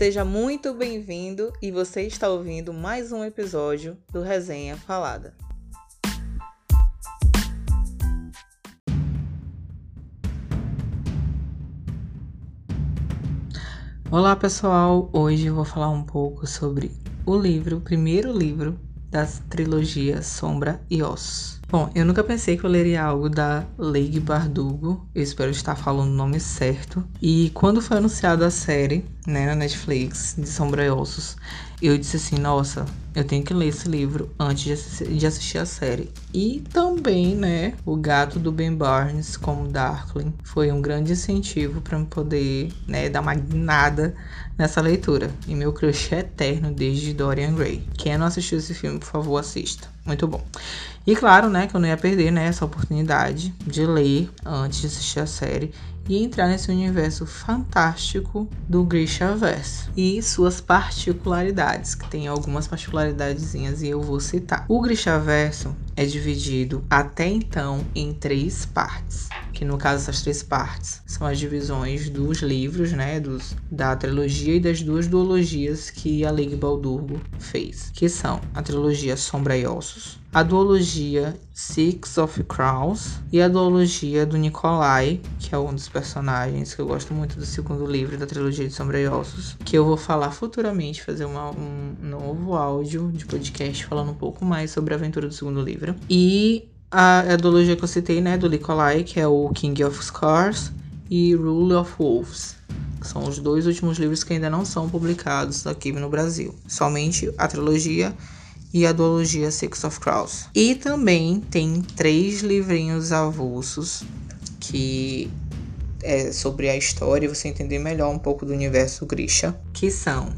Seja muito bem-vindo e você está ouvindo mais um episódio do Resenha Falada. Olá pessoal, hoje vou falar um pouco sobre o livro, o primeiro livro da trilogia Sombra e Ossos. Bom, eu nunca pensei que eu leria algo da Leigh Bardugo, eu espero estar falando o nome certo. E quando foi anunciada a série, né, na Netflix, de Sombra e Ossos, eu disse assim, nossa, eu tenho que ler esse livro antes de assistir, a série. E também, né, o gato do Ben Barnes como Darkling foi um grande incentivo para eu poder, né, dar uma guinada nessa leitura. E meu crush é eterno desde Dorian Gray. Quem não assistiu esse filme, por favor, assista. Muito bom. E claro, né, que eu não ia perder, né, essa oportunidade de ler antes de assistir a série e entrar nesse universo fantástico do Grisha Verso e suas particularidades, que tem algumas particularidadezinhas e eu vou citar. O Grisha Verso é dividido até então em três partes que no caso essas três partes são as divisões dos livros, né, dos, da trilogia e das duas duologias que a Leigh Baldurgo fez, que são a trilogia Sombra e Ossos, a duologia Six of Crowns e a duologia do Nikolai, que é um dos personagens que eu gosto muito do segundo livro da trilogia de Sombra e Ossos, que eu vou falar futuramente, fazer uma, um novo áudio de podcast falando um pouco mais sobre a aventura do segundo livro. E a, a duologia que eu citei, né, do Nikolai, que é o King of Scars e Rule of Wolves. São os dois últimos livros que ainda não são publicados aqui no Brasil. Somente a trilogia e a duologia Six of Crows. E também tem três livrinhos avulsos que é sobre a história e você entender melhor um pouco do universo Grisha, que são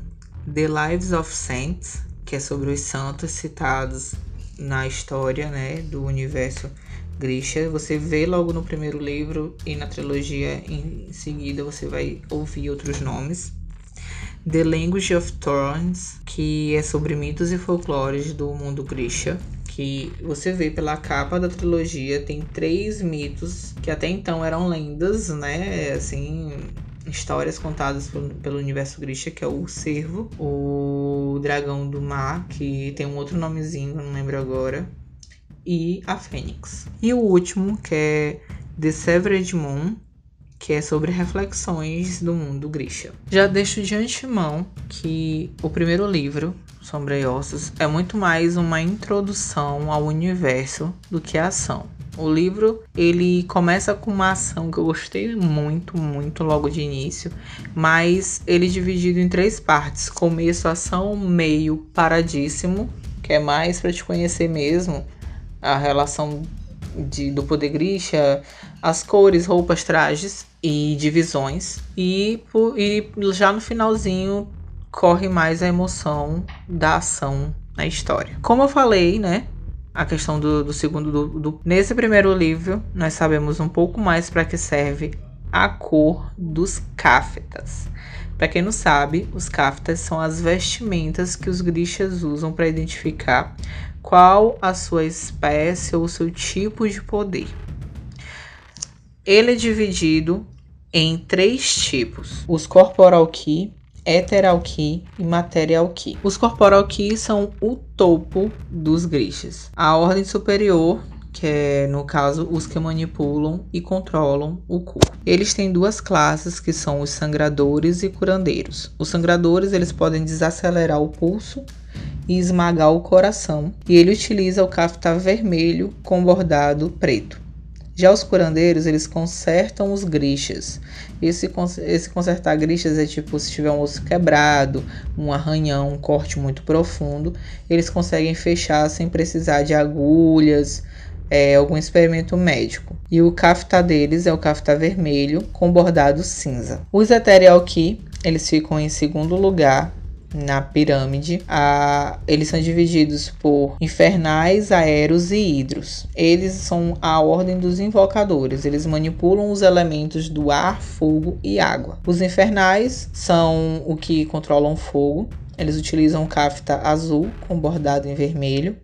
The Lives of Saints, que é sobre os santos citados na história, né, do universo Grisha. Você vê logo no primeiro livro e na trilogia em seguida você vai ouvir outros nomes. The Language of Thorns, que é sobre mitos e folclores do mundo Grisha, que você vê pela capa da trilogia, tem três mitos que até então eram lendas, né? Assim, histórias contadas pelo, universo Grisha, que é o Cervo, o Dragão do Mar, que tem um outro nomezinho, não lembro agora, e a Fênix. E o último, que é The Severed Moon, que é sobre reflexões do mundo Grisha. Já deixo de antemão que o primeiro livro, Sombra e Ossos, é muito mais uma introdução ao universo do que a ação. O livro ele começa com uma ação que eu gostei muito, muito logo de início, mas ele é dividido em três partes: começo, ação, meio, paradíssimo, que é mais para te conhecer mesmo a relação de, do poder Grisha, as cores, roupas, trajes e divisões. E, e já no finalzinho corre mais a emoção da ação na história. Como eu falei, né? A questão do, do segundo. Do, do, Nesse primeiro livro, nós sabemos um pouco mais para que serve a cor dos cáfetas. Para quem não sabe, os cáfetas são as vestimentas que os grixas usam para identificar qual a sua espécie ou seu tipo de poder. Ele é dividido em três tipos: os corporal key, Key e Material Key. Os Corporal Key são o topo dos grixas. A ordem superior que é, no caso, os que manipulam e controlam o corpo. Eles têm duas classes, que são os sangradores e curandeiros. Os sangradores, eles podem desacelerar o pulso e esmagar o coração, e ele utiliza o cafta vermelho com bordado preto. Já os curandeiros, eles consertam os grixas. Esse, esse consertar grixas é tipo se tiver um osso quebrado, um arranhão, um corte muito profundo, eles conseguem fechar sem precisar de agulhas, é, algum experimento médico. E o cafta deles é o cafta vermelho com bordado cinza. Os Ethereal Key, eles ficam em segundo lugar na pirâmide, a, eles são divididos por infernais, aéreos e hidros. Eles são a ordem dos invocadores, eles manipulam os elementos do ar, fogo e água. Os infernais são o que controlam fogo, eles utilizam cafta azul com bordado em vermelho.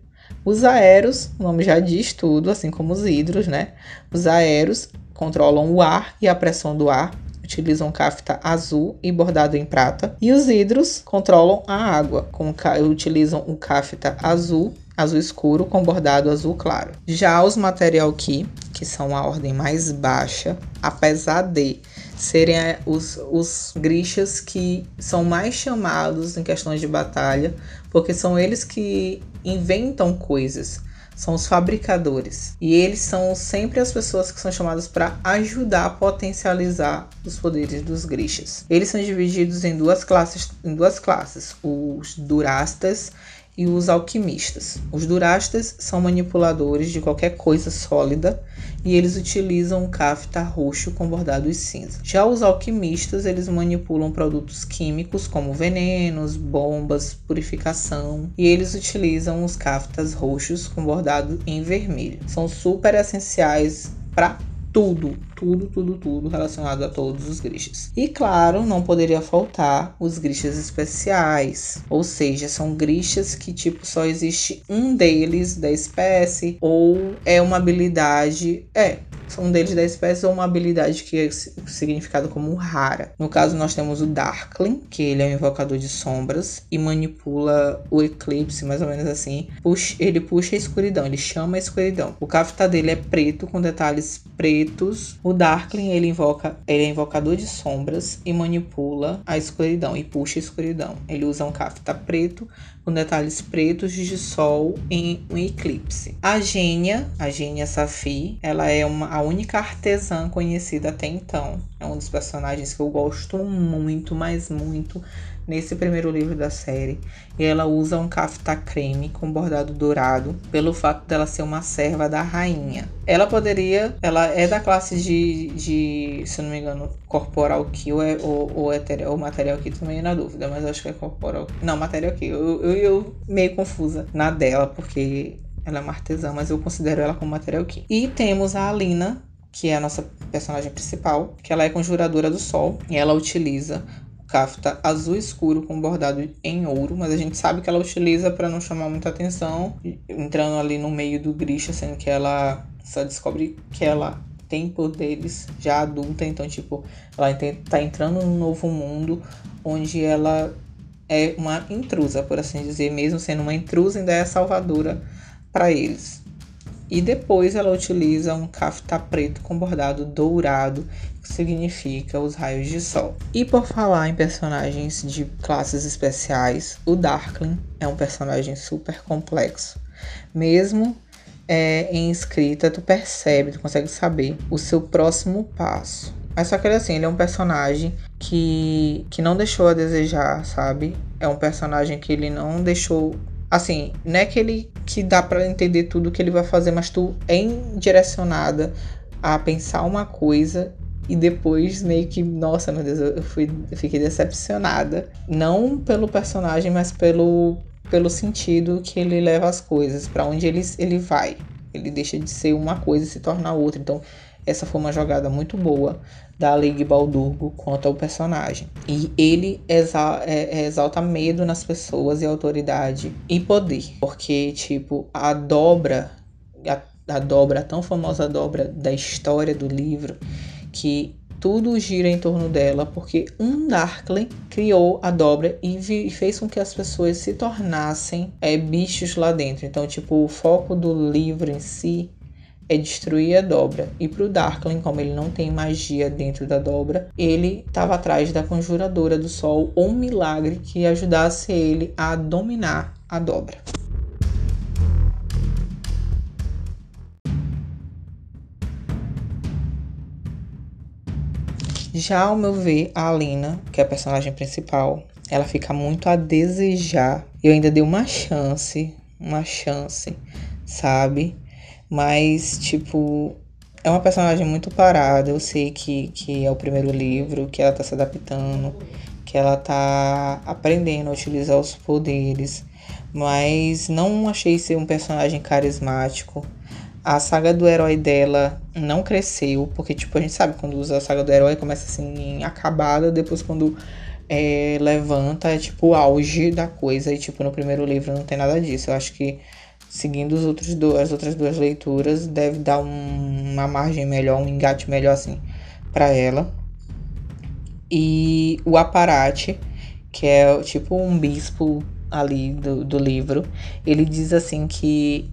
Os aéreos, o nome já diz tudo, assim como os hidros, né? Os aéreos controlam o ar e a pressão do ar utilizam cafta azul e bordado em prata. E os hidros controlam a água, com, utilizam o cafta azul azul escuro com bordado azul claro. Já os Material Key, que são a ordem mais baixa, apesar de serem é, os, os grixas que são mais chamados em questões de batalha, porque são eles que inventam coisas são os fabricadores. E eles são sempre as pessoas que são chamadas para ajudar a potencializar os poderes dos grixas. Eles são divididos em duas classes, em duas classes, os durastas e os alquimistas. Os durastas são manipuladores de qualquer coisa sólida e eles utilizam o kafta roxo com bordados cinza. Já os alquimistas, eles manipulam produtos químicos como venenos, bombas, purificação e eles utilizam os kaftas roxos com bordado em vermelho. São super essenciais para tudo, tudo, tudo, tudo relacionado a todos os grixas. E claro, não poderia faltar os grixas especiais, ou seja, são grixas que tipo só existe um deles da espécie ou é uma habilidade, é, um deles da espécie ou uma habilidade que é significada como rara. No caso, nós temos o Darkling, que ele é um invocador de sombras e manipula o eclipse, mais ou menos assim. Puxa, ele puxa a escuridão, ele chama a escuridão. O cafta dele é preto, com detalhes pretos. O Darkling, ele invoca, ele é invocador de sombras e manipula a escuridão e puxa a escuridão. Ele usa um cafta preto com detalhes pretos de sol em um eclipse. A Gênia, a Gênia Safi, ela é uma, a única artesã conhecida até então. É um dos personagens que eu gosto muito, mas muito nesse primeiro livro da série. E ela usa um kafta creme com bordado dourado, pelo fato dela ser uma serva da rainha. Ela poderia, ela é da classe de, de se não me engano, corporal kill é, ou, ou, eterial, ou material kill, meio na dúvida, mas acho que é corporal. Não, material kill. Eu, eu, eu meio confusa na dela, porque ela é uma artesã, mas eu considero ela como material kill. E temos a Alina, que é a nossa personagem principal, que ela é conjuradora do sol e ela utiliza kafta azul escuro com bordado em ouro, mas a gente sabe que ela utiliza para não chamar muita atenção, entrando ali no meio do Grisha, sendo que ela só descobre que ela tem poderes já adulta, então tipo, ela tá entrando num novo mundo onde ela é uma intrusa, por assim dizer, mesmo sendo uma intrusa, ainda é salvadora para eles. E depois ela utiliza um kafta preto com bordado dourado, que significa os raios de sol. E por falar em personagens de classes especiais, o Darkling é um personagem super complexo. Mesmo é, em escrita, tu percebe, tu consegue saber o seu próximo passo. Mas só que ele assim, ele é um personagem que, que não deixou a desejar, sabe? É um personagem que ele não deixou assim, não é que ele que dá para entender tudo que ele vai fazer, mas tu é direcionada a pensar uma coisa e depois meio que, nossa, meu Deus, eu, fui, eu fiquei decepcionada. Não pelo personagem, mas pelo, pelo sentido que ele leva as coisas, para onde ele, ele vai. Ele deixa de ser uma coisa e se torna outra. Então, essa foi uma jogada muito boa da League Baldurgo quanto ao personagem. E ele exa é, é, exalta medo nas pessoas e autoridade e poder. Porque, tipo, a dobra, a, a dobra, a tão famosa dobra da história do livro, que tudo gira em torno dela, porque um Darkling criou a dobra e fez com que as pessoas se tornassem é, bichos lá dentro. Então, tipo, o foco do livro em si é destruir a dobra. E para o Darkling, como ele não tem magia dentro da dobra, ele estava atrás da conjuradora do sol ou um milagre que ajudasse ele a dominar a dobra. Já ao meu ver, a Alina, que é a personagem principal, ela fica muito a desejar. Eu ainda dei uma chance, uma chance, sabe? Mas, tipo, é uma personagem muito parada. Eu sei que, que é o primeiro livro, que ela tá se adaptando, que ela tá aprendendo a utilizar os poderes. Mas não achei ser um personagem carismático. A saga do herói dela não cresceu, porque, tipo, a gente sabe quando usa a saga do herói começa assim, acabada, depois quando é, levanta, é tipo o auge da coisa. E, tipo, no primeiro livro não tem nada disso. Eu acho que seguindo os outros do, as outras duas leituras, deve dar um, uma margem melhor, um engate melhor assim para ela. E o Aparate, que é tipo um bispo ali do, do livro, ele diz assim que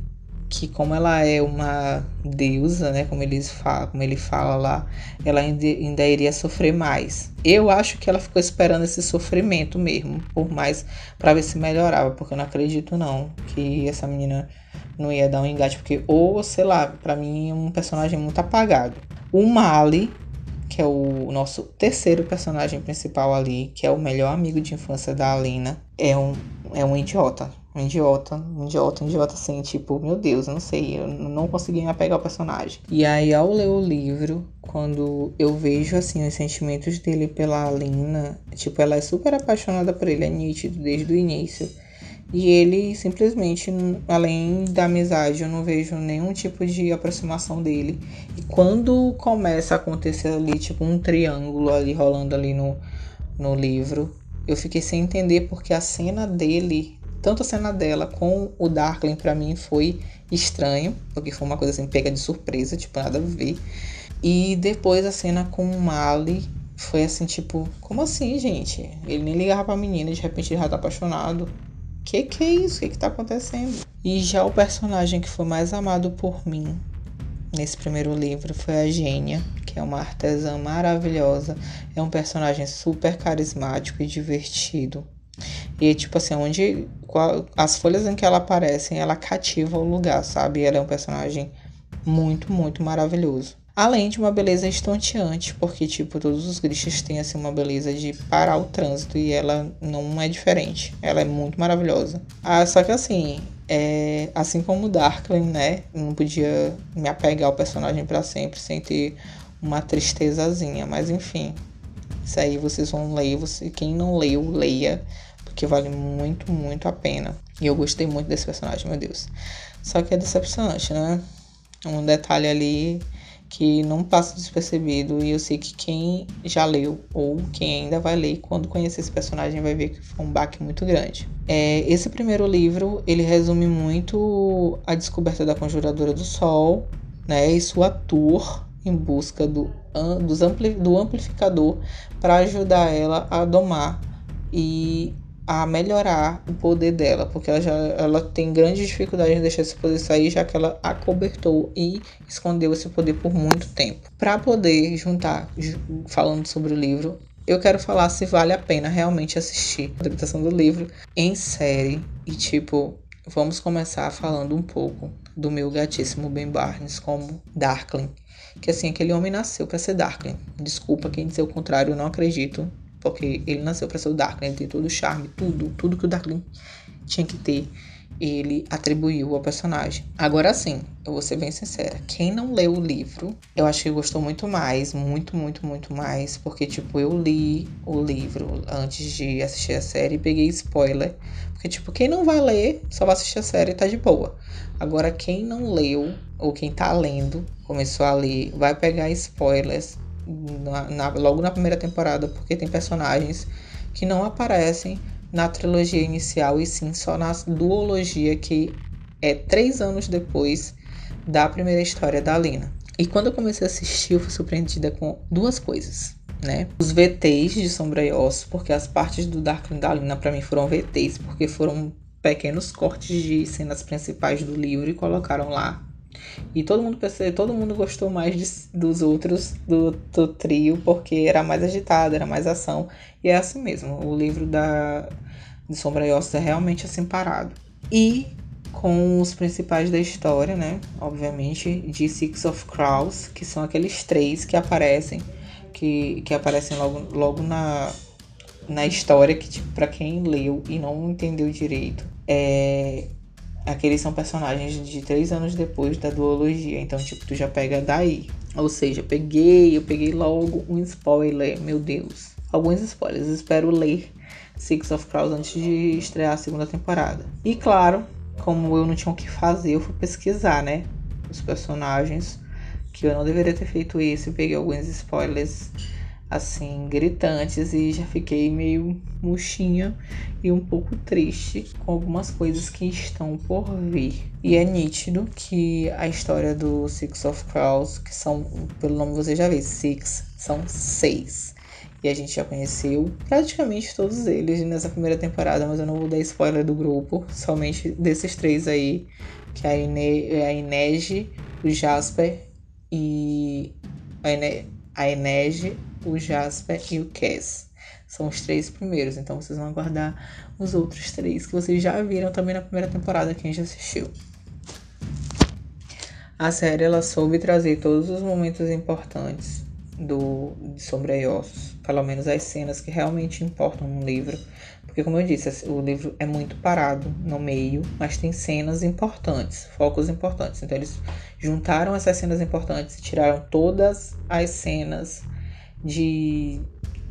que como ela é uma deusa, né, como eles falam, como ele fala lá, ela ainda, ainda iria sofrer mais. Eu acho que ela ficou esperando esse sofrimento mesmo, por mais para ver se melhorava, porque eu não acredito não que essa menina não ia dar um engate, porque ou sei lá, para mim é um personagem muito apagado. O Mali, que é o nosso terceiro personagem principal ali, que é o melhor amigo de infância da Alina, é um é um idiota um idiota, um idiota, um idiota assim, tipo, meu Deus, eu não sei, eu não consegui me apegar ao personagem. E aí, ao ler o livro, quando eu vejo, assim, os sentimentos dele pela Alina, tipo, ela é super apaixonada por ele, é nítido desde o início. E ele simplesmente, além da amizade, eu não vejo nenhum tipo de aproximação dele. E quando começa a acontecer ali, tipo, um triângulo ali rolando ali no, no livro, eu fiquei sem entender porque a cena dele tanto a cena dela com o Darkling para mim foi estranho, porque foi uma coisa assim pega de surpresa, tipo, nada a ver. E depois a cena com o Mali foi assim, tipo, como assim, gente? Ele nem ligava pra menina, de repente ele já tá apaixonado. Que que é isso? Que que tá acontecendo? E já o personagem que foi mais amado por mim nesse primeiro livro foi a Gênia, que é uma artesã maravilhosa. É um personagem super carismático e divertido. E tipo assim, onde as folhas em que ela aparece, ela cativa o lugar, sabe? Ela é um personagem muito, muito maravilhoso. Além de uma beleza estonteante, porque, tipo, todos os Grishas têm, assim, uma beleza de parar o trânsito e ela não é diferente. Ela é muito maravilhosa. Ah, só que, assim, é, assim como o Darkling, né? Não podia me apegar ao personagem para sempre sem ter uma tristezazinha. Mas, enfim, isso aí vocês vão ler. Você, quem não leu, leia que vale muito, muito a pena. E eu gostei muito desse personagem, meu Deus. Só que é decepcionante, né? Um detalhe ali que não passa despercebido e eu sei que quem já leu ou quem ainda vai ler quando conhecer esse personagem vai ver que foi um baque muito grande. É, esse primeiro livro ele resume muito a descoberta da Conjuradora do Sol, né, e sua tour em busca do, do amplificador para ajudar ela a domar e a melhorar o poder dela, porque ela já ela tem grandes dificuldades em deixar esse poder sair, já que ela acobertou e escondeu esse poder por muito tempo. Para poder juntar, falando sobre o livro, eu quero falar se vale a pena realmente assistir a adaptação do livro em série e tipo, vamos começar falando um pouco do meu gatíssimo Ben Barnes como Darkling, que assim aquele homem nasceu para ser Darkling. Desculpa quem dizer o contrário, não acredito porque ele nasceu para ser o Darkling, ele tem todo o charme, tudo, tudo que o Darkling tinha que ter, ele atribuiu ao personagem. Agora sim, eu vou ser bem sincera, quem não leu o livro, eu acho que gostou muito mais, muito, muito, muito mais, porque tipo, eu li o livro antes de assistir a série e peguei spoiler, porque tipo, quem não vai ler, só vai assistir a série e tá de boa. Agora quem não leu ou quem tá lendo, começou a ler, vai pegar spoilers na, na, logo na primeira temporada, porque tem personagens que não aparecem na trilogia inicial e sim só na duologia que é três anos depois da primeira história da Lina. E quando eu comecei a assistir, eu fui surpreendida com duas coisas, né? Os VTs de Sombra e Osso, porque as partes do Darkling da Lina para mim foram VTs, porque foram pequenos cortes de cenas principais do livro e colocaram lá e todo mundo percebeu, todo mundo gostou mais de, dos outros do, do, trio, porque era mais agitado, era mais ação. E é assim mesmo. O livro da, de Sombra e Ossos é realmente assim parado. E com os principais da história, né? Obviamente, de Six of Crows, que são aqueles três que aparecem, que, que aparecem logo, logo na, na história, que, tipo, pra quem leu e não entendeu direito, é, aqueles são personagens de três anos depois da duologia. Então, tipo, tu já pega daí. Ou seja, peguei, eu peguei logo um spoiler, meu Deus. Alguns spoilers. Espero ler Six of Crows antes de estrear a segunda temporada. E claro, como eu não tinha o que fazer, eu fui pesquisar, né? Os personagens. Que eu não deveria ter feito isso. Eu peguei alguns spoilers assim, gritantes e já fiquei meio murchinha e um pouco triste com algumas coisas que estão por vir. E é nítido que a história do Six of Crows, que são, pelo nome você já vê, Six, são seis. E a gente já conheceu praticamente todos eles nessa primeira temporada, mas eu não vou dar spoiler do grupo, somente desses três aí, que é a, Ine a Inege, o Jasper e a, Ine a Inege, o Jasper e o Cass. São os três primeiros, então vocês vão aguardar os outros três que vocês já viram também na primeira temporada, quem já assistiu. A série ela soube trazer todos os momentos importantes do de Sombra e Ossos, pelo menos as cenas que realmente importam no livro, porque como eu disse, o livro é muito parado no meio, mas tem cenas importantes, focos importantes. Então eles juntaram essas cenas importantes e tiraram todas as cenas de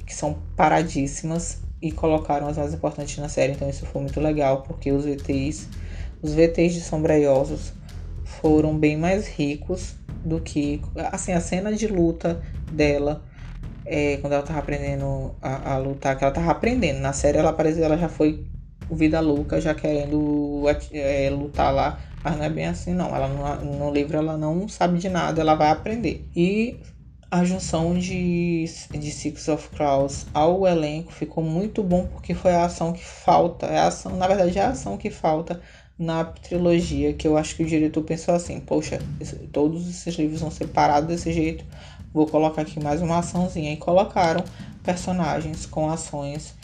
que são paradíssimas e colocaram as mais importantes na série. Então isso foi muito legal, porque os VTs, os VTs de Sombra Ossos foram bem mais ricos do que assim a cena de luta dela é, quando ela tava aprendendo a, a, lutar, que ela tava aprendendo. Na série ela parece ela já foi vida louca, já querendo é, lutar lá, mas não é bem assim não. Ela no, no livro ela não sabe de nada, ela vai aprender. E a junção de, de Six of Crows ao elenco ficou muito bom porque foi a ação que falta, é ação, na verdade é a ação que falta na trilogia, que eu acho que o diretor pensou assim, poxa, esse, todos esses livros vão ser parados desse jeito, vou colocar aqui mais uma açãozinha. E colocaram personagens com ações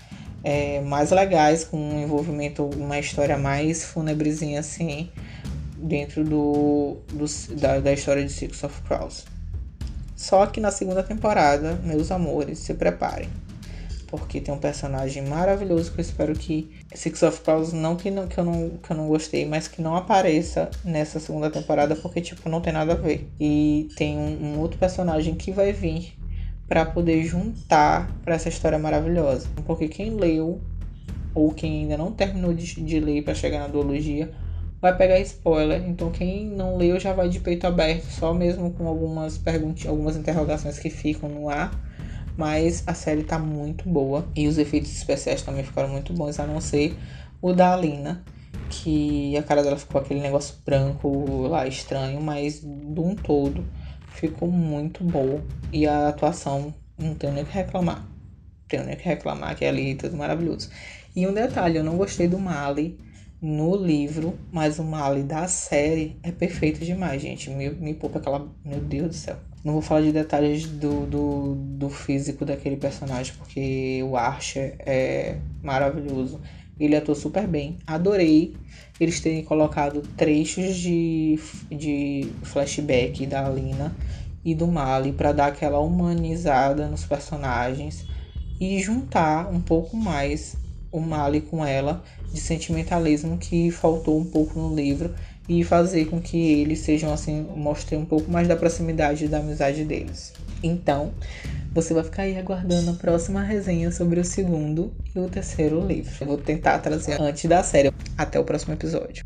é, mais legais, com um envolvimento, uma história mais funebrezinha assim, dentro do, do da, da história de Six of Crows. Só que na segunda temporada, meus amores, se preparem porque tem um personagem maravilhoso que eu espero que Six of Crows não que, não que eu não que eu não gostei, mas que não apareça nessa segunda temporada porque tipo não tem nada a ver. E tem um, um outro personagem que vai vir para poder juntar para essa história maravilhosa. Porque quem leu ou quem ainda não terminou de, de ler para chegar na duologia vai pegar spoiler. Então quem não leu já vai de peito aberto, só mesmo com algumas perguntas, algumas interrogações que ficam no ar mas a série tá muito boa. E os efeitos especiais também ficaram muito bons, a não ser o da Alina, que a cara dela ficou aquele negócio branco lá estranho, mas de um todo ficou muito boa. E a atuação, não tenho nem o que reclamar. Tenho nem o que reclamar, que é ali tudo maravilhoso. E um detalhe, eu não gostei do Mali no livro, mas o Mali da série é perfeito demais, gente. Me, me poupa aquela. Meu Deus do céu. Não vou falar de detalhes do, do, do físico daquele personagem, porque o Archer é maravilhoso. Ele atuou super bem. Adorei eles terem colocado trechos de, de flashback da Alina e do Mali para dar aquela humanizada nos personagens e juntar um pouco mais o Mali com ela de sentimentalismo que faltou um pouco no livro e fazer com que eles sejam assim, mostrem um pouco mais da proximidade da amizade deles. Então, você vai ficar aí aguardando a próxima resenha sobre o segundo e o terceiro livro. Eu vou tentar trazer antes da série. Até o próximo episódio.